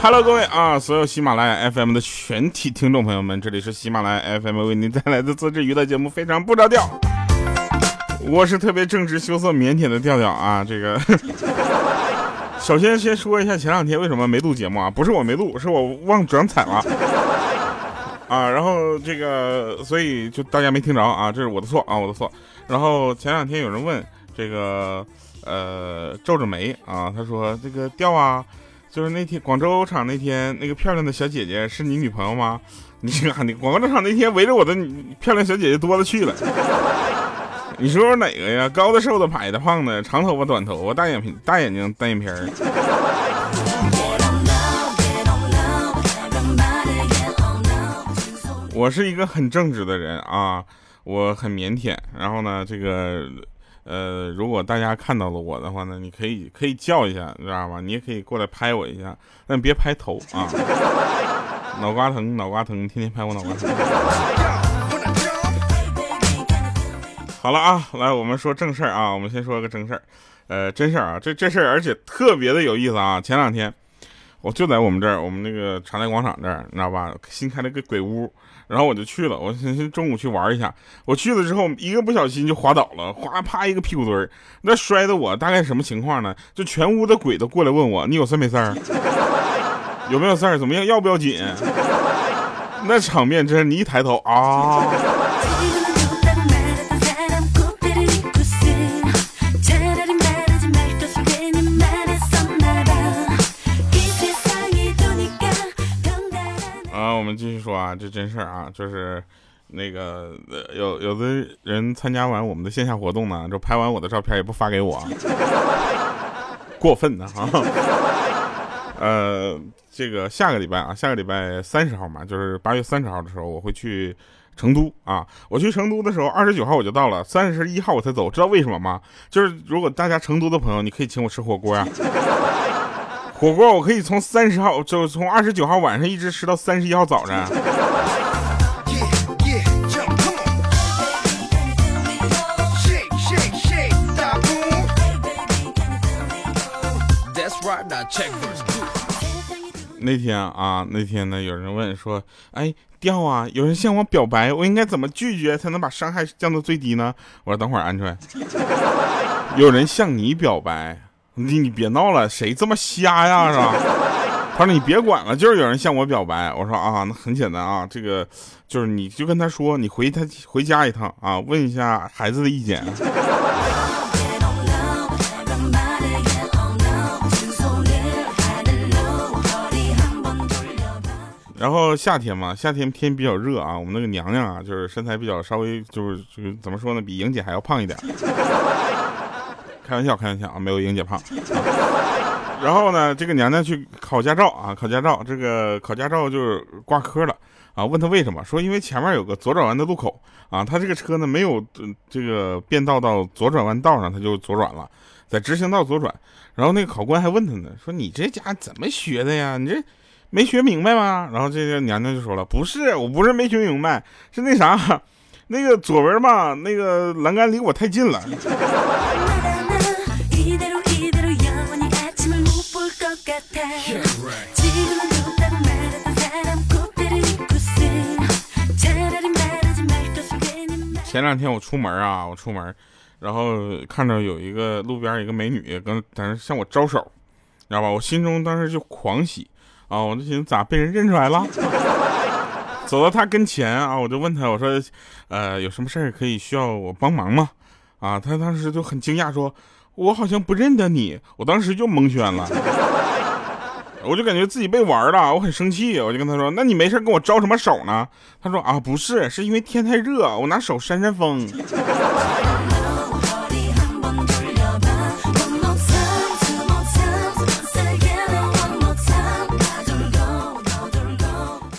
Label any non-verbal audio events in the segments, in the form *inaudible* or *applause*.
Hello，各位啊，所有喜马拉雅 FM 的全体听众朋友们，这里是喜马拉雅 FM 为您带来的自制娱乐节目《非常不着调》，我是特别正直、羞涩、腼腆的调调啊。这个，*laughs* 首先先说一下前两天为什么没录节目啊？不是我没录，是我忘转彩了啊。然后这个，所以就大家没听着啊，这是我的错啊，我的错。然后前两天有人问这个，呃，皱着眉啊，他说这个调啊。就是那天广州场那天那个漂亮的小姐姐是你女朋友吗？*laughs* 你这个，你广州场那天围着我的漂亮小姐姐多了去了。*laughs* 你说说哪个呀？高的、瘦的、矮的、胖的，长头发、短头发，大眼皮、大眼睛、单眼皮儿。*laughs* 我是一个很正直的人啊，我很腼腆。然后呢，这个。呃，如果大家看到了我的话呢，你可以可以叫一下，知道吧？你也可以过来拍我一下，但别拍头啊！*laughs* 脑瓜疼，脑瓜疼，天天拍我脑瓜疼。*laughs* 好了啊，来，我们说正事儿啊，我们先说个正事儿，呃，真事儿啊，这这事儿而且特别的有意思啊。前两天我就在我们这儿，我们那个长泰广场这儿，你知道吧？新开了个鬼屋。然后我就去了，我寻中午去玩一下。我去了之后，一个不小心就滑倒了，哗啪一个屁股墩儿，那摔的我大概什么情况呢？就全屋的鬼都过来问我，你有事没事儿？有没有事儿？怎么样？要不要紧？*laughs* 那场面真是，你一抬头啊！啊，这真事儿啊，就是那个有有的人参加完我们的线下活动呢，就拍完我的照片也不发给我，*laughs* 过分的哈。呃，这个下个礼拜啊，下个礼拜三十号嘛，就是八月三十号的时候，我会去成都啊。我去成都的时候，二十九号我就到了，三十一号我才走。知道为什么吗？就是如果大家成都的朋友，你可以请我吃火锅呀。火锅我可以从三十号，就从二十九号晚上一直吃到三十一号早晨。那天啊，那天呢，有人问说：“哎，调啊，有人向我表白，我应该怎么拒绝才能把伤害降到最低呢？”我说：“等会儿，鹌鹑，有人向你表白。”你你别闹了，谁这么瞎呀？是吧？*laughs* 他说你别管了，就是有人向我表白。我说啊，那很简单啊，这个就是你就跟他说，你回他回家一趟啊，问一下孩子的意见。*laughs* 然后夏天嘛，夏天天比较热啊，我们那个娘娘啊，就是身材比较稍微就是就是怎么说呢，比莹姐还要胖一点。*laughs* 开玩笑，开玩笑啊，没有英姐胖。*laughs* 然后呢，这个娘娘去考驾照啊，考驾照，这个考驾照就是挂科了啊。问她为什么？说因为前面有个左转弯的路口啊，她这个车呢没有这个变道到左转弯道上，她就左转了，在直行道左转。然后那个考官还问她呢，说你这家怎么学的呀？你这没学明白吗？然后这个娘娘就说了，不是，我不是没学明白，是那啥，那个左边嘛，那个栏杆离我太近了。前两天我出门啊，我出门，然后看到有一个路边一个美女跟在那向我招手，知道吧？我心中当时就狂喜啊！我就寻思咋被人认出来了？*laughs* 走到她跟前啊，我就问她，我说，呃，有什么事儿可以需要我帮忙吗？啊，她当时就很惊讶，说，我好像不认得你。我当时就蒙圈了。我就感觉自己被玩了，我很生气，我就跟他说：“那你没事跟我招什么手呢？”他说：“啊，不是，是因为天太热，我拿手扇扇风。”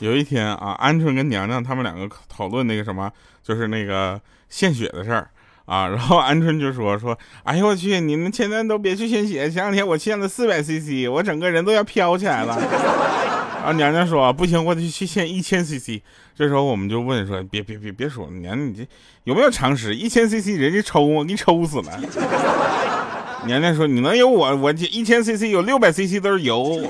有一天啊，鹌鹑跟娘娘他们两个讨论那个什么，就是那个献血的事儿。啊，然后鹌鹑就说说，哎呦我去，你们千万都别去献血，前两天我献了四百 CC，我整个人都要飘起来了。*laughs* 啊，娘娘说不行，我得去献一千 CC。这时候我们就问说，别别别别说，娘娘你这有没有常识？一千 CC 人家抽我，给你抽死了。*laughs* 娘娘说你能有我，我这一千 CC 有六百 CC 都是油。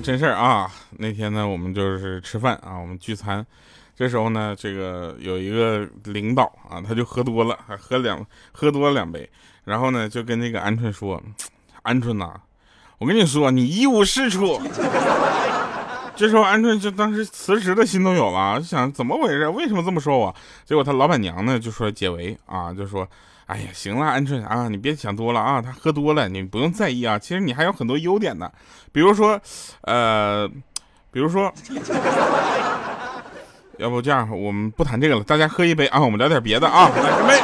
真事儿啊，那天呢，我们就是吃饭啊，我们聚餐，这时候呢，这个有一个领导啊，他就喝多了，还喝两喝多了两杯，然后呢，就跟那个鹌鹑说：“鹌鹑呐，我跟你说，你一无是处。*laughs* ”这时候鹌鹑就当时辞职的心都有了，就想怎么回事？为什么这么说我？结果他老板娘呢就说解围啊，就说。哎呀，行了，鹌鹑啊，你别想多了啊，他喝多了，你不用在意啊。其实你还有很多优点的，比如说，呃，比如说，要不这样，我们不谈这个了，大家喝一杯啊，我们聊点别的啊，来干杯。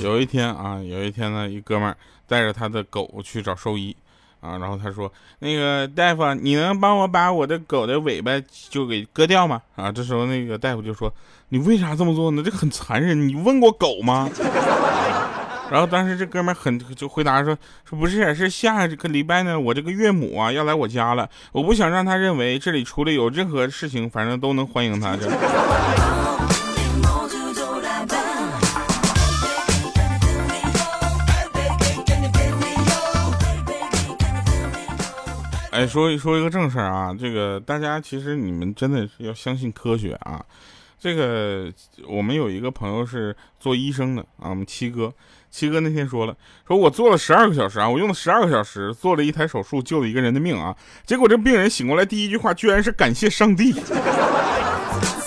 有一天啊，有一天呢，一哥们儿。带着他的狗去找兽医，啊，然后他说：“那个大夫，你能帮我把我的狗的尾巴就给割掉吗？”啊，这时候那个大夫就说：“你为啥这么做呢？这很残忍。你问过狗吗？” *laughs* 然后当时这哥们很就回答说：“说不是，是下个礼拜呢，我这个岳母啊要来我家了，我不想让他认为这里除了有任何事情，反正都能欢迎他。*laughs* ”哎，说一说一个正事儿啊，这个大家其实你们真的是要相信科学啊。这个我们有一个朋友是做医生的啊，我们七哥，七哥那天说了，说我做了十二个小时啊，我用了十二个小时做了一台手术，救了一个人的命啊。结果这病人醒过来第一句话居然是感谢上帝。*laughs*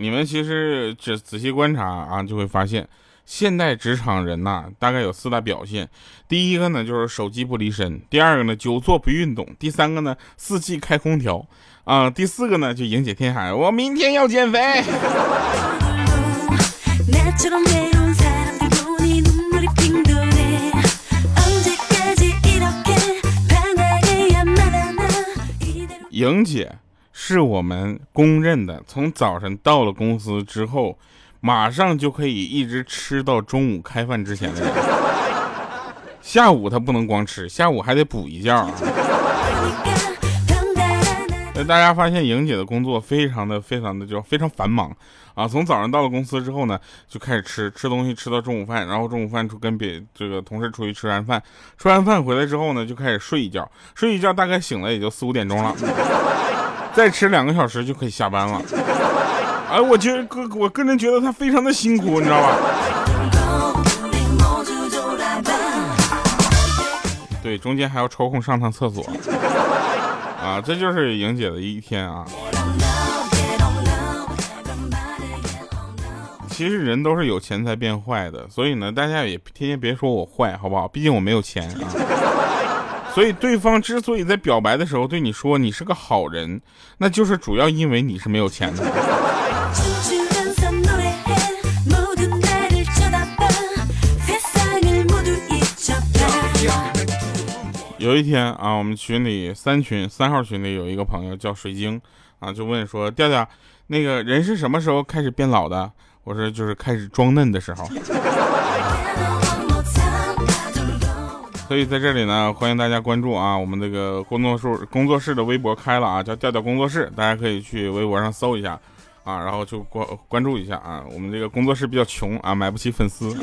你们其实只仔细观察啊，就会发现，现代职场人呐，大概有四大表现。第一个呢，就是手机不离身；第二个呢，久坐不运动；第三个呢，四季开空调；啊，第四个呢，就迎姐天海，我明天要减肥。莹姐。是我们公认的，从早晨到了公司之后，马上就可以一直吃到中午开饭之前的人。下午他不能光吃，下午还得补一觉啊。那大家发现莹姐的工作非常的非常的就非常繁忙啊，从早上到了公司之后呢，就开始吃吃东西，吃到中午饭，然后中午饭出跟别这个同事出去吃完饭，吃完饭回来之后呢，就开始睡一觉，睡一觉大概醒了也就四五点钟了。再吃两个小时就可以下班了，*laughs* 哎，我觉得个我个人觉得他非常的辛苦，你知道吧？对，中间还要抽空上趟厕所，啊，这就是莹姐的一天啊。其实人都是有钱才变坏的，所以呢，大家也天天别说我坏，好不好？毕竟我没有钱啊。所以，对方之所以在表白的时候对你说你是个好人，那就是主要因为你是没有钱的。有一天啊，我们群里三群三号群里有一个朋友叫水晶啊，就问说：“调调，那个人是什么时候开始变老的？”我说：“就是开始装嫩的时候。”所以在这里呢，欢迎大家关注啊，我们这个工作室工作室的微博开了啊，叫调调工作室，大家可以去微博上搜一下啊，然后就关关注一下啊。我们这个工作室比较穷啊，买不起粉丝，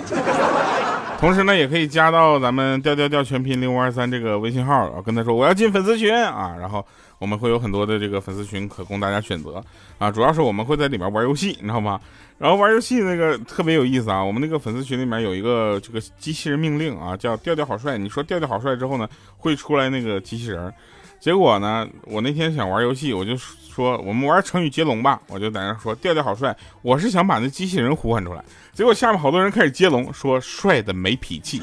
同时呢，也可以加到咱们调调调全拼零五二三这个微信号，跟他说我要进粉丝群啊，然后我们会有很多的这个粉丝群可供大家选择啊，主要是我们会在里面玩游戏，你知道吗？然后玩游戏那个特别有意思啊！我们那个粉丝群里面有一个这个机器人命令啊，叫调调好帅。你说调调好帅之后呢，会出来那个机器人。结果呢，我那天想玩游戏，我就说我们玩成语接龙吧，我就在那说调调好帅。我是想把那机器人呼唤出来，结果下面好多人开始接龙，说帅的没脾气。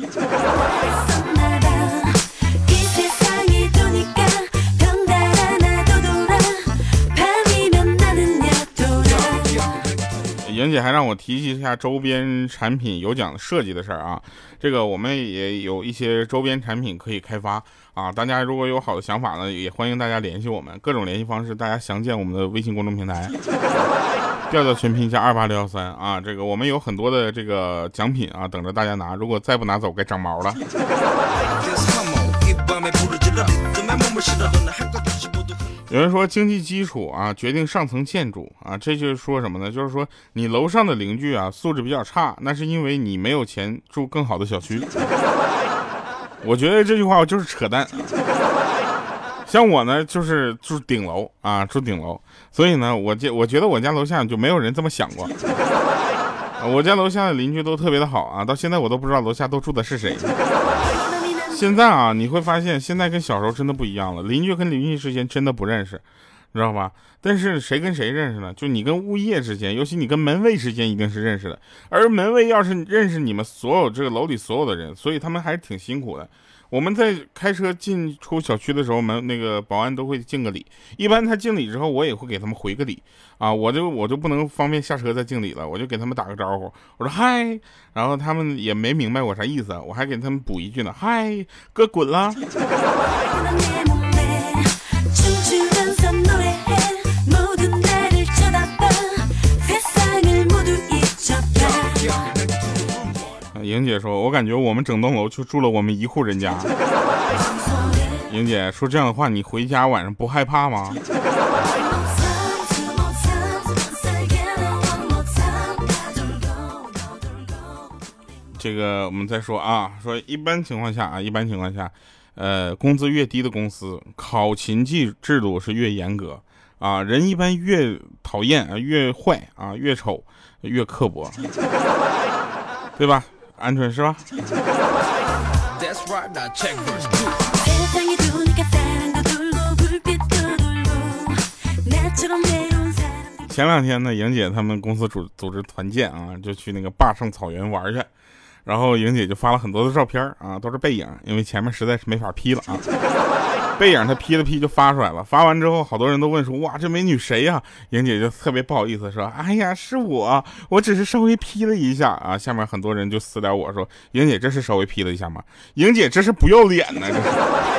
莹姐还让我提及一下周边产品有奖设计的事儿啊，这个我们也有一些周边产品可以开发啊，大家如果有好的想法呢，也欢迎大家联系我们，各种联系方式大家详见我们的微信公众平台。调调全拼加二八六幺三啊，这个我们有很多的这个奖品啊，等着大家拿。如果再不拿走，该长毛了。有人说经济基础啊决定上层建筑啊，这就是说什么呢？就是说你楼上的邻居啊素质比较差，那是因为你没有钱住更好的小区。我觉得这句话我就是扯淡。像我呢，就是住顶楼啊，住顶楼，所以呢，我觉我觉得我家楼下就没有人这么想过。我家楼下的邻居都特别的好啊，到现在我都不知道楼下都住的是谁。现在啊，你会发现现在跟小时候真的不一样了，邻居跟邻居之间真的不认识，你知道吧？但是谁跟谁认识呢？就你跟物业之间，尤其你跟门卫之间一定是认识的。而门卫要是认识你们所有这个楼里所有的人，所以他们还是挺辛苦的。我们在开车进出小区的时候，门那个保安都会敬个礼。一般他敬礼之后，我也会给他们回个礼啊。我就我就不能方便下车再敬礼了，我就给他们打个招呼，我说嗨，然后他们也没明白我啥意思，我还给他们补一句呢，嗨，哥滚了。*laughs* 莹姐说：“我感觉我们整栋楼就住了我们一户人家。*laughs* ”莹姐说这样的话，你回家晚上不害怕吗？这个我们再说啊，说一般情况下啊，一般情况下，呃，工资越低的公司，考勤制制度是越严格啊，人一般越讨厌啊，越坏啊，越丑，越刻薄，对吧？鹌鹑是吧？前两天呢，莹姐他们公司组组织团建啊，就去那个坝上草原玩去，然后莹姐就发了很多的照片啊，都是背影，因为前面实在是没法 P 了啊。背影他 P 了 P 就发出来了，发完之后好多人都问说哇这美女谁呀？莹姐就特别不好意思说哎呀是我，我只是稍微 P 了一下啊。下面很多人就私聊我说莹姐这是稍微 P 了一下吗？莹姐这是不要脸呢这是。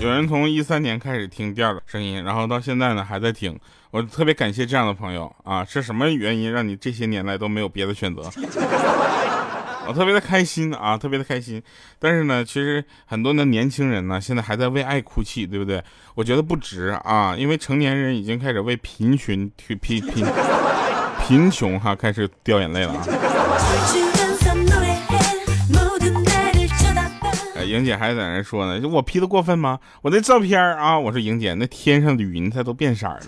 有人从一三年开始听第二的声音，然后到现在呢还在听，我特别感谢这样的朋友啊！是什么原因让你这些年来都没有别的选择？*laughs* 我特别的开心啊，特别的开心。但是呢，其实很多的年轻人呢，现在还在为爱哭泣，对不对？我觉得不值啊，因为成年人已经开始为贫穷去贫贫贫穷哈开始掉眼泪了啊。莹姐还在那说呢，我 P 的过分吗？我那照片啊，我说莹姐，那天上的云彩都变色了。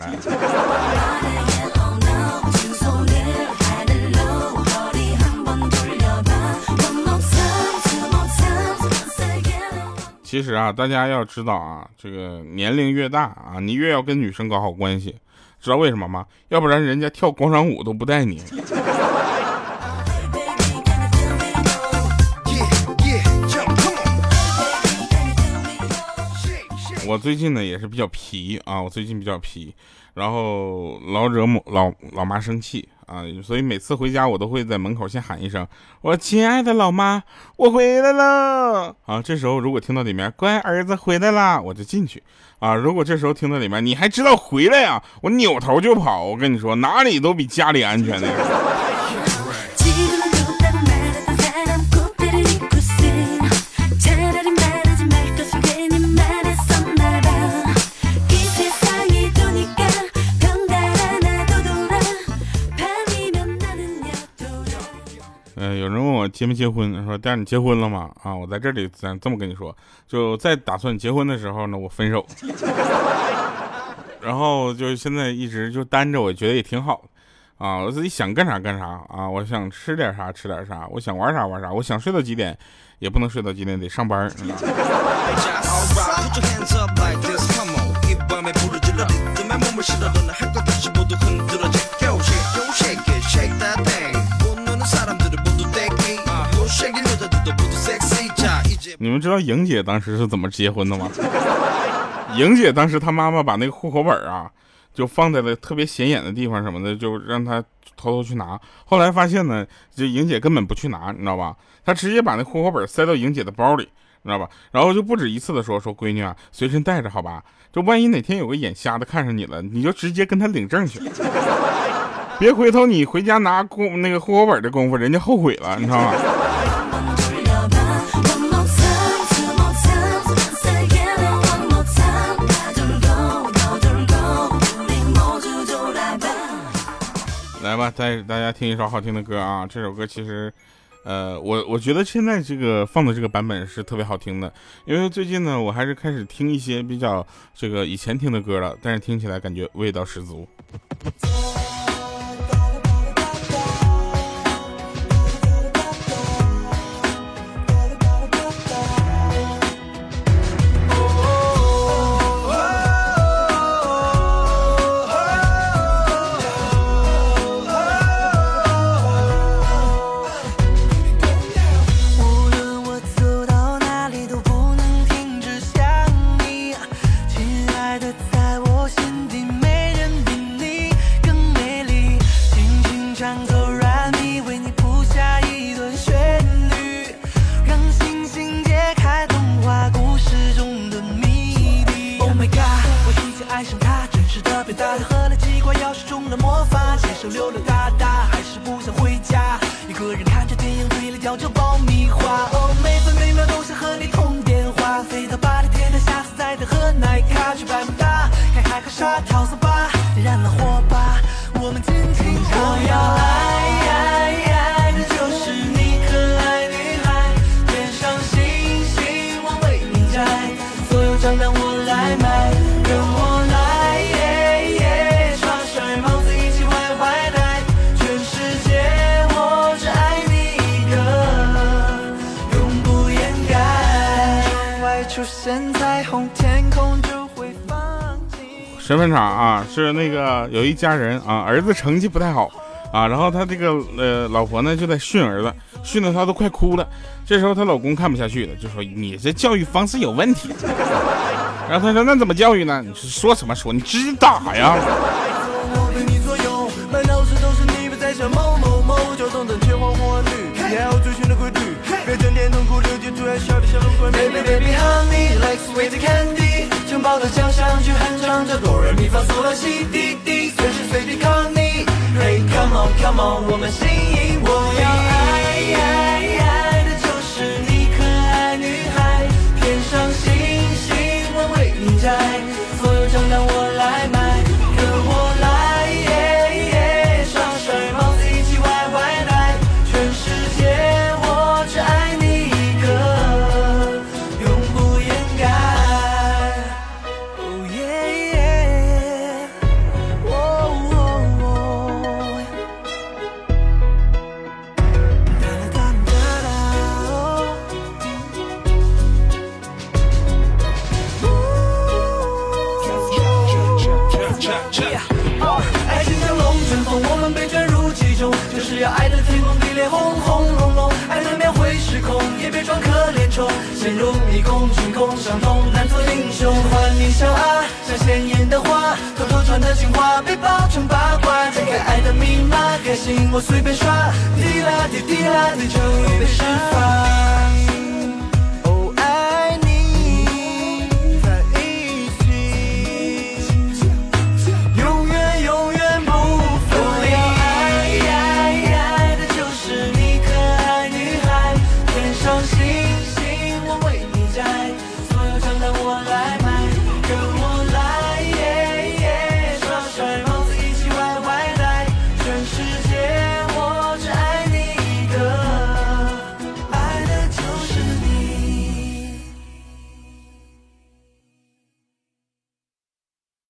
其实啊，大家要知道啊，这个年龄越大啊，你越要跟女生搞好关系，知道为什么吗？要不然人家跳广场舞都不带你。我最近呢也是比较皮啊，我最近比较皮，然后老惹母老老妈生气啊，所以每次回家我都会在门口先喊一声：“我亲爱的老妈，我回来了。”啊，这时候如果听到里面“乖儿子回来啦”，我就进去啊。如果这时候听到里面“你还知道回来呀”，我扭头就跑。我跟你说，哪里都比家里安全有人问我结没结婚，说第二你结婚了吗？啊，我在这里咱这么跟你说，就在打算结婚的时候呢，我分手，*laughs* 然后就现在一直就单着，我觉得也挺好啊，我自己想干啥干啥啊，我想吃点啥吃点啥，我想玩啥玩啥，我想睡到几点也不能睡到几点，得上班。你们知道莹姐当时是怎么结婚的吗？*laughs* 莹姐当时她妈妈把那个户口本啊，就放在了特别显眼的地方什么的，就让她偷偷去拿。后来发现呢，这莹姐根本不去拿，你知道吧？她直接把那户口本塞到莹姐的包里，你知道吧？然后就不止一次的说说闺女啊，随身带着好吧？就万一哪天有个眼瞎的看上你了，你就直接跟他领证去，*laughs* 别回头你回家拿公那个户口本的功夫，人家后悔了，你知道吗？再，大家听一首好听的歌啊！这首歌其实，呃，我我觉得现在这个放的这个版本是特别好听的，因为最近呢，我还是开始听一些比较这个以前听的歌了，但是听起来感觉味道十足。收留了身份场啊，是那个有一家人啊，儿子成绩不太好啊，然后他这个呃老婆呢就在训儿子，训得他都快哭了。这时候她老公看不下去了，就说你这教育方式有问题。然后他说那怎么教育呢？你说什么说？你直接打呀。哆来咪发嗦拉西滴滴，随时随地 call 你。Hey come on come on，我们心影，我要